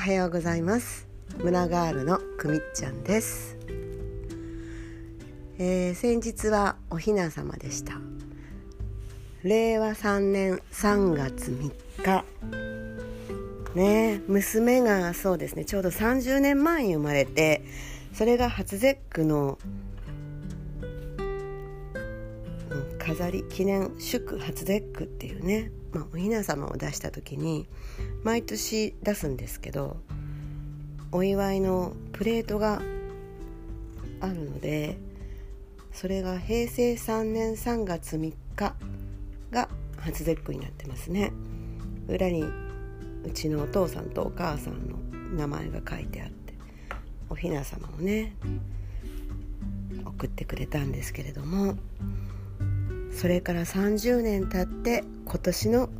はようございます。村ガールのくみっちゃんです、えー、先日はおひな様でした。令和3年3月3日。ね娘がそうですねちょうど30年前に生まれてそれが初節句の飾り記念祝初節句っていうね、まあ、おひな様を出した時に毎年出すんですけどお祝いのプレートがあるのでそれが平成3年3月3日が初節句になってますね。裏にうちのお父さんとお母さんの名前が書いてあっておひな様をね送ってくれたんですけれどもそれから30年経って今年の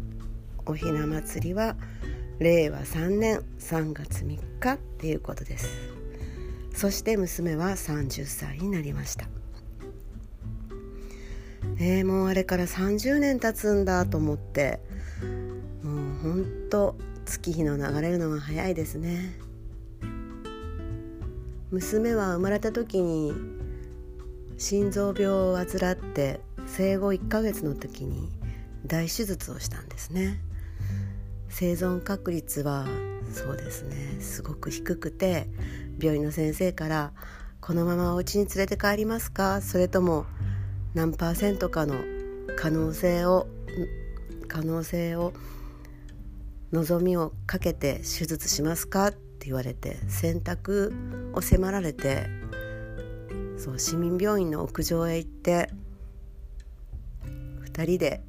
おひな祭りは令和3年3月3日っていうことです。そして娘は30歳になりました。えー、もうあれから30年経つんだと思ってもうほんと月日の流れるのが早いですね。娘は生まれた時に心臓病を患って生後1ヶ月の時に大手術をしたんですね生存確率はそうですねすごく低くて病院の先生から「このままお家に連れて帰りますか?」それとも何パーセントかの可能性を可能性を望みをかけて手術しますか？って言われて選択を迫られてそう市民病院の屋上へ行って2人で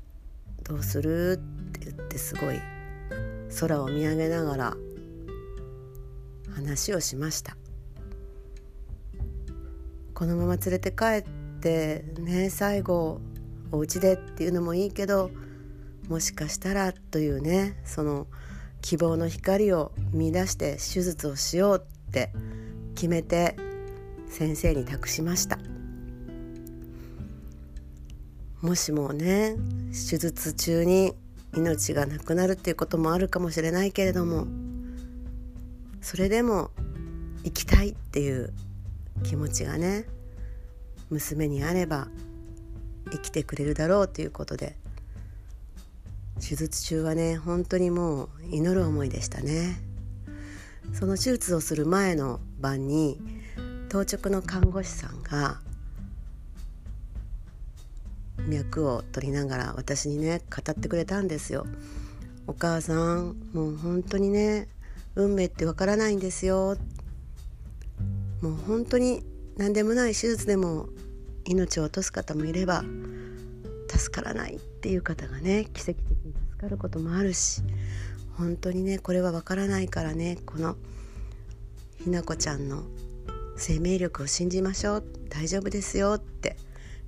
「どうする?」って言ってすごい空を見上げながら話をしましたこのまま連れて帰ってね最後お家でっていうのもいいけどもしかしたらというねその希望の光を見出して手術をしようって決めて先生に託しました。もしもね手術中に命がなくなるっていうこともあるかもしれないけれどもそれでも生きたいっていう気持ちがね娘にあれば生きてくれるだろうということで手術中はね本当にもう祈る思いでしたね。その手術をする前の晩に当直の看護師さんが脈を取りながら私にね語ってくれたんですよ。お母さんもう本当にね運命ってわからないんですよ。もう本当に何でもない手術でも命を落とす方もいれば助からないっていう方がね奇跡的に助かることもあるし本当にねこれはわからないからねこのひなこちゃんの生命力を信じましょう大丈夫ですよって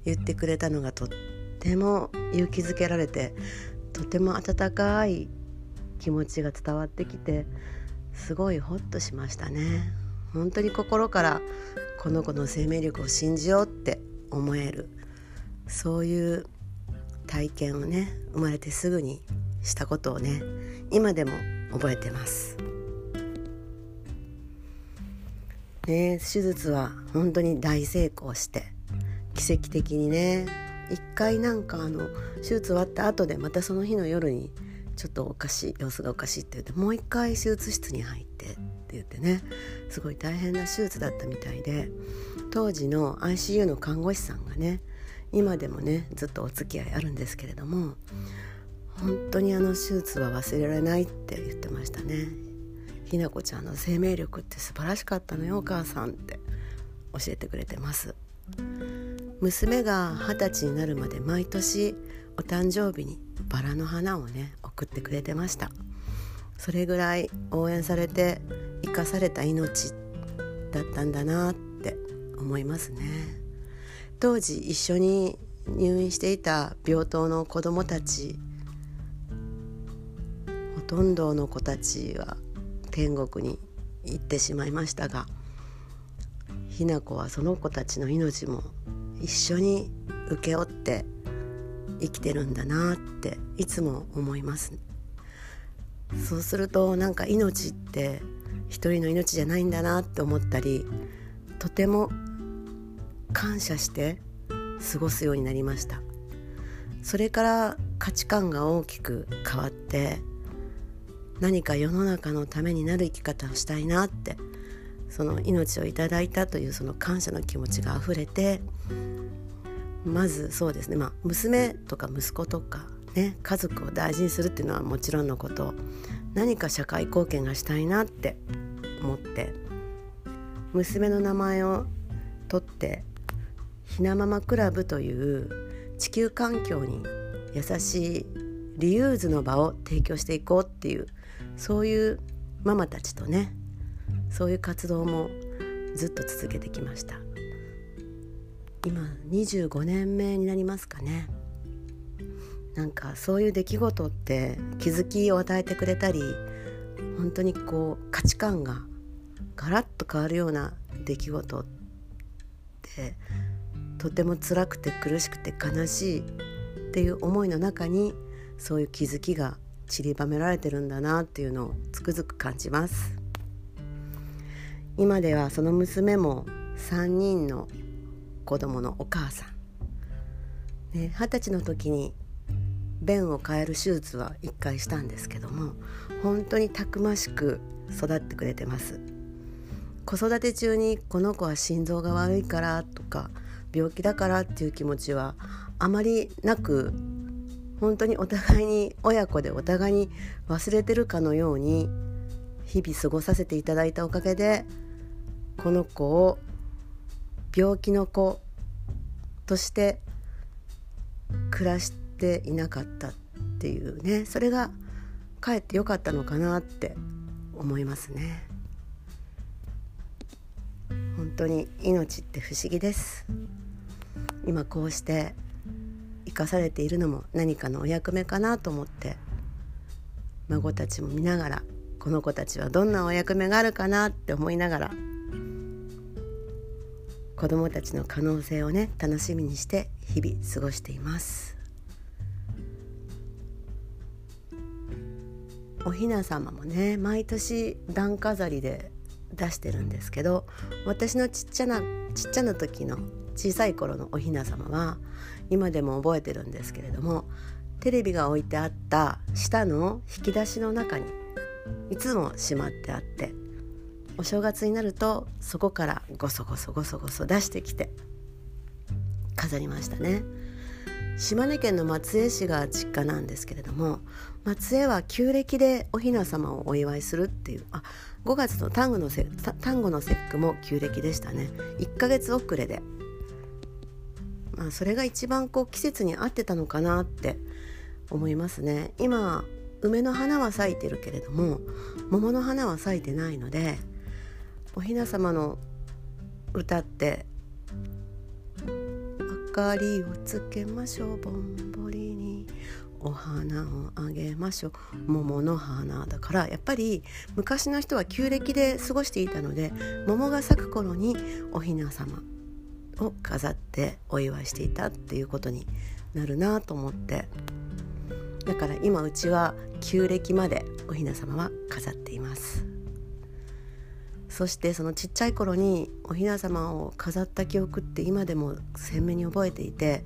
言ってくれたのがとっても勇気づけられてとても温かい気持ちが伝わってきてすごいホッとしましたね本当に心からこの子の生命力を信じようって思えるそういう体験をね生まれてすぐにしたことをね今でも覚えてます。ね、手術は本当に大成功して奇跡的にね一回なんかあの手術終わった後でまたその日の夜にちょっとおかしい様子がおかしいって言ってもう一回手術室に入ってって言ってねすごい大変な手術だったみたいで当時の ICU の看護師さんがね今でもねずっとお付き合いあるんですけれども本当にあの手術は忘れられないって言ってましたね。ひなこちゃんの生命力って素晴らしかったのよお母さんって教えてくれてます。娘が二十歳になるまで毎年お誕生日にバラの花をね送ってくれてました。それぐらい応援されて生かされた命だったんだなって思いますね。当時一緒に入院していた病棟の子どもたちほとんどの子たちは天国に行ってしまいましたがひな子はその子たちの命も一緒に請け負って生きてるんだなっていつも思います。そうするとなんか命って一人の命じゃないんだなって思ったりとても感謝して過ごすようになりました。それから価値観が大きく変わって何か世の中のためになる生き方をしたいなってその命をいただいたというその感謝の気持ちがあふれてまずそうですねまあ娘とか息子とかね家族を大事にするっていうのはもちろんのこと何か社会貢献がしたいなって思って娘の名前を取ってひなママクラブという地球環境に優しいリユーズの場を提供していこうっていうそういうママたちとねそういう活動もずっと続けてきました。今25年目になりますかね。なんかそういう出来事って気づきを与えてくれたり本当にこう価値観がガラッと変わるような出来事ってとても辛くて苦しくて悲しいっていう思いの中にそういう気づきが散りばめられてるんだなっていうのをつくづく感じます。今ではその娘も3人の子供のお母さん。二十歳の時に便を変える手術は1回したんですけども本当にたくましく育ってくれてます。子育て中にこの子は心臓が悪いからとか病気だからっていう気持ちはあまりなく本当にお互いに親子でお互いに忘れてるかのように日々過ごさせていただいたおかげでこの子を病気の子として暮らしていなかったっていうね。それがかえってよかったのかなって思いますね。本当に命って不思議です。今こうして生かされているのも何かのお役目かなと思って孫たちも見ながらこの子たちはどんなお役目があるかなって思いながら子どもたちの可能性をね楽しみにして日々過ごしています。おひな様もね毎年段飾りで出してるんですけど私のちっちゃなちっちゃな時の小さい頃のおひな様は今でも覚えてるんですけれどもテレビが置いてあった下の引き出しの中にいつもしまってあってお正月になるとそこからゴソゴソゴソゴソ出してきて飾りましたね。島根県の松江市が実家なんですけれども松江は旧暦でお雛様をお祝いするっていうあ5月の端午のせ端午の節句も旧暦でしたね。1ヶ月遅れで、まあ、それが一番こう季節に合ってたのかなって思いますね。今梅の花は咲いてるけれども桃の花は咲いてないのでお雛様の歌って「明かりをつけましょうぼんぼりに。お花をあげましょう。桃の花」だから。やっぱり昔の人は旧暦で過ごしていたので桃が咲く頃にお雛様を飾ってお祝いしていたっていうことになるなと思って。だから今うちは旧暦までお雛様は飾っています。そしてそのちっちゃい頃におひな様を飾った記憶って今でも鮮明に覚えていて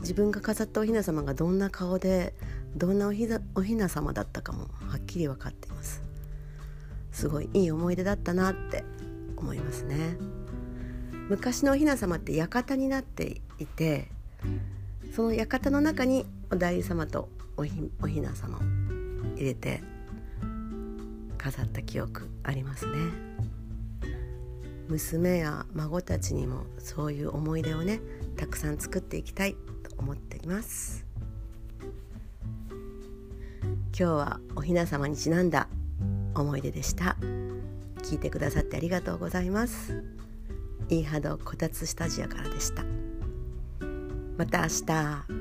自分が飾ったおひな様がどんな顔でどんなおひおひな様だったかもはっきり分かっています。すごいいい思い出だったなって思いますね。昔のおひな様って館になっていてその館の中にお代理様とおひおひな様を入れて飾った記憶ありますね。娘や孫たちにもそういう思い出をねたくさん作っていきたいと思っています。今日はおひな様にちなんだ思い出でした。聞いてくださってありがとうございます。イーハドこたつスタジオからでした。また明日。